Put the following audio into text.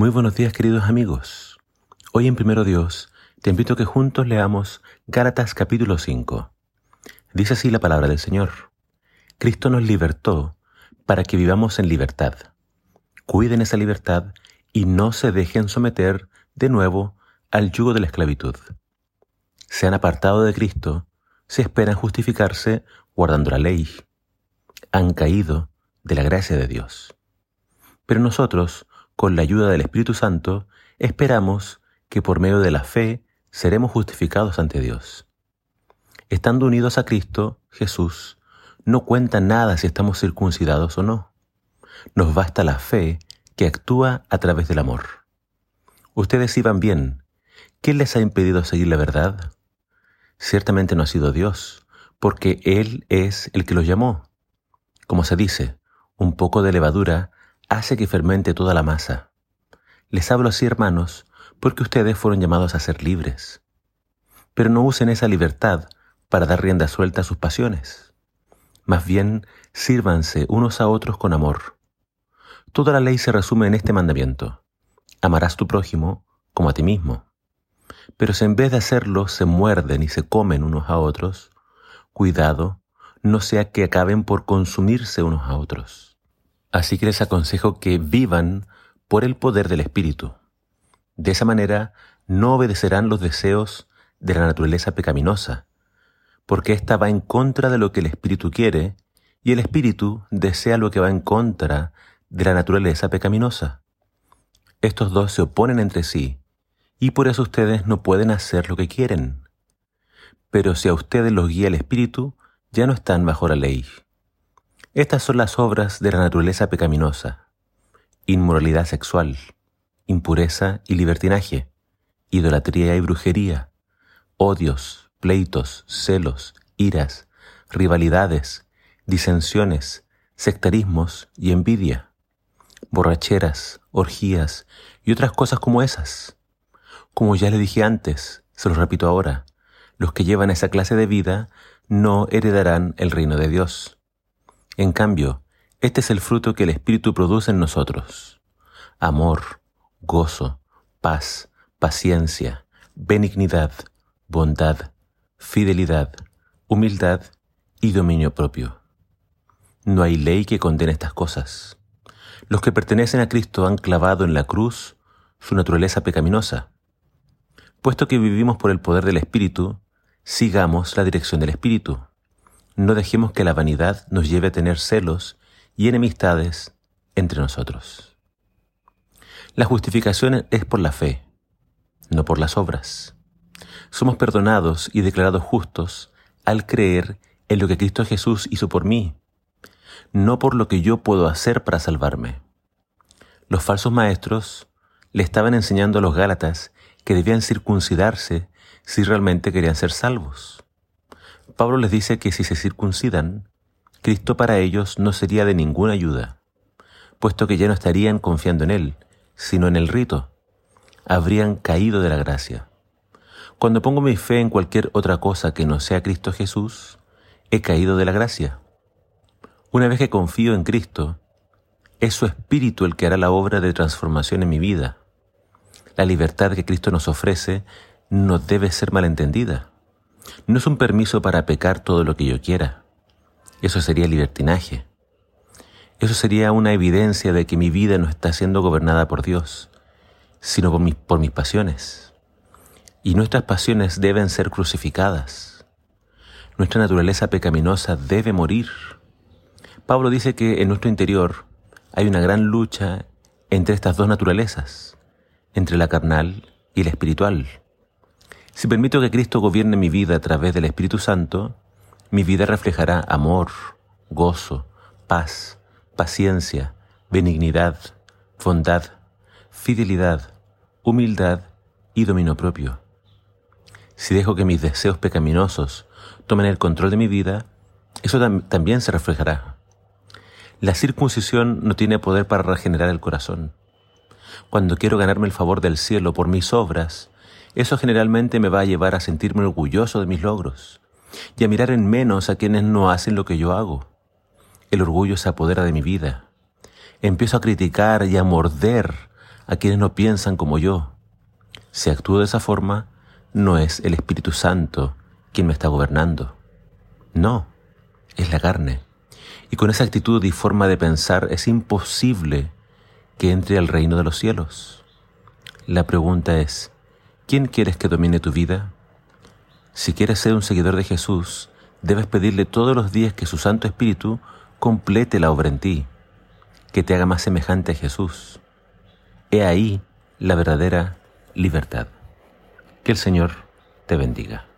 Muy buenos días queridos amigos. Hoy en Primero Dios te invito a que juntos leamos Gálatas capítulo 5. Dice así la palabra del Señor. Cristo nos libertó para que vivamos en libertad. Cuiden esa libertad y no se dejen someter de nuevo al yugo de la esclavitud. Se han apartado de Cristo, se esperan justificarse guardando la ley. Han caído de la gracia de Dios. Pero nosotros, con la ayuda del Espíritu Santo, esperamos que por medio de la fe seremos justificados ante Dios. Estando unidos a Cristo, Jesús, no cuenta nada si estamos circuncidados o no. Nos basta la fe que actúa a través del amor. Ustedes iban bien. ¿Qué les ha impedido seguir la verdad? Ciertamente no ha sido Dios, porque Él es el que los llamó. Como se dice, un poco de levadura hace que fermente toda la masa. Les hablo así, hermanos, porque ustedes fueron llamados a ser libres. Pero no usen esa libertad para dar rienda suelta a sus pasiones. Más bien, sírvanse unos a otros con amor. Toda la ley se resume en este mandamiento. Amarás tu prójimo como a ti mismo. Pero si en vez de hacerlo se muerden y se comen unos a otros, cuidado, no sea que acaben por consumirse unos a otros. Así que les aconsejo que vivan por el poder del Espíritu. De esa manera no obedecerán los deseos de la naturaleza pecaminosa, porque ésta va en contra de lo que el Espíritu quiere y el Espíritu desea lo que va en contra de la naturaleza pecaminosa. Estos dos se oponen entre sí y por eso ustedes no pueden hacer lo que quieren. Pero si a ustedes los guía el Espíritu, ya no están bajo la ley. Estas son las obras de la naturaleza pecaminosa. Inmoralidad sexual, impureza y libertinaje, idolatría y brujería, odios, pleitos, celos, iras, rivalidades, disensiones, sectarismos y envidia, borracheras, orgías y otras cosas como esas. Como ya le dije antes, se lo repito ahora, los que llevan esa clase de vida no heredarán el reino de Dios. En cambio, este es el fruto que el Espíritu produce en nosotros. Amor, gozo, paz, paciencia, benignidad, bondad, fidelidad, humildad y dominio propio. No hay ley que condene estas cosas. Los que pertenecen a Cristo han clavado en la cruz su naturaleza pecaminosa. Puesto que vivimos por el poder del Espíritu, sigamos la dirección del Espíritu. No dejemos que la vanidad nos lleve a tener celos y enemistades entre nosotros. La justificación es por la fe, no por las obras. Somos perdonados y declarados justos al creer en lo que Cristo Jesús hizo por mí, no por lo que yo puedo hacer para salvarme. Los falsos maestros le estaban enseñando a los Gálatas que debían circuncidarse si realmente querían ser salvos. Pablo les dice que si se circuncidan, Cristo para ellos no sería de ninguna ayuda, puesto que ya no estarían confiando en Él, sino en el rito. Habrían caído de la gracia. Cuando pongo mi fe en cualquier otra cosa que no sea Cristo Jesús, he caído de la gracia. Una vez que confío en Cristo, es su Espíritu el que hará la obra de transformación en mi vida. La libertad que Cristo nos ofrece no debe ser malentendida. No es un permiso para pecar todo lo que yo quiera. Eso sería libertinaje. Eso sería una evidencia de que mi vida no está siendo gobernada por Dios, sino por mis, pasiones. Y nuestras pasiones deben ser crucificadas. Nuestra naturaleza pecaminosa debe morir. Pablo dice que en nuestro interior hay una gran lucha entre estas dos naturalezas, entre la carnal y la espiritual. Si permito que Cristo gobierne mi vida a través del Espíritu Santo, mi vida reflejará amor, gozo, paz, paciencia, benignidad, bondad, fidelidad, humildad y dominio propio. Si dejo que mis deseos pecaminosos tomen el control de mi vida, eso también se reflejará. La circuncisión no tiene poder para regenerar el corazón. Cuando quiero ganarme el favor del cielo por mis obras, eso generalmente me va a llevar a sentirme orgulloso de mis logros y a mirar en menos a quienes no hacen lo que yo hago. El orgullo se apodera de mi vida. Empiezo a criticar y a morder a quienes no piensan como yo. Si actúo de esa forma, no es el Espíritu Santo quien me está gobernando. No, es la carne. Y con esa actitud y forma de pensar es imposible que entre al reino de los cielos. La pregunta es, ¿quién quieres que domine tu vida? Si quieres ser un seguidor de Jesús, debes pedirle todos los días que su Santo Espíritu complete la obra en ti, que te haga más semejante a Jesús. He ahí la verdadera libertad. Que el Señor te bendiga.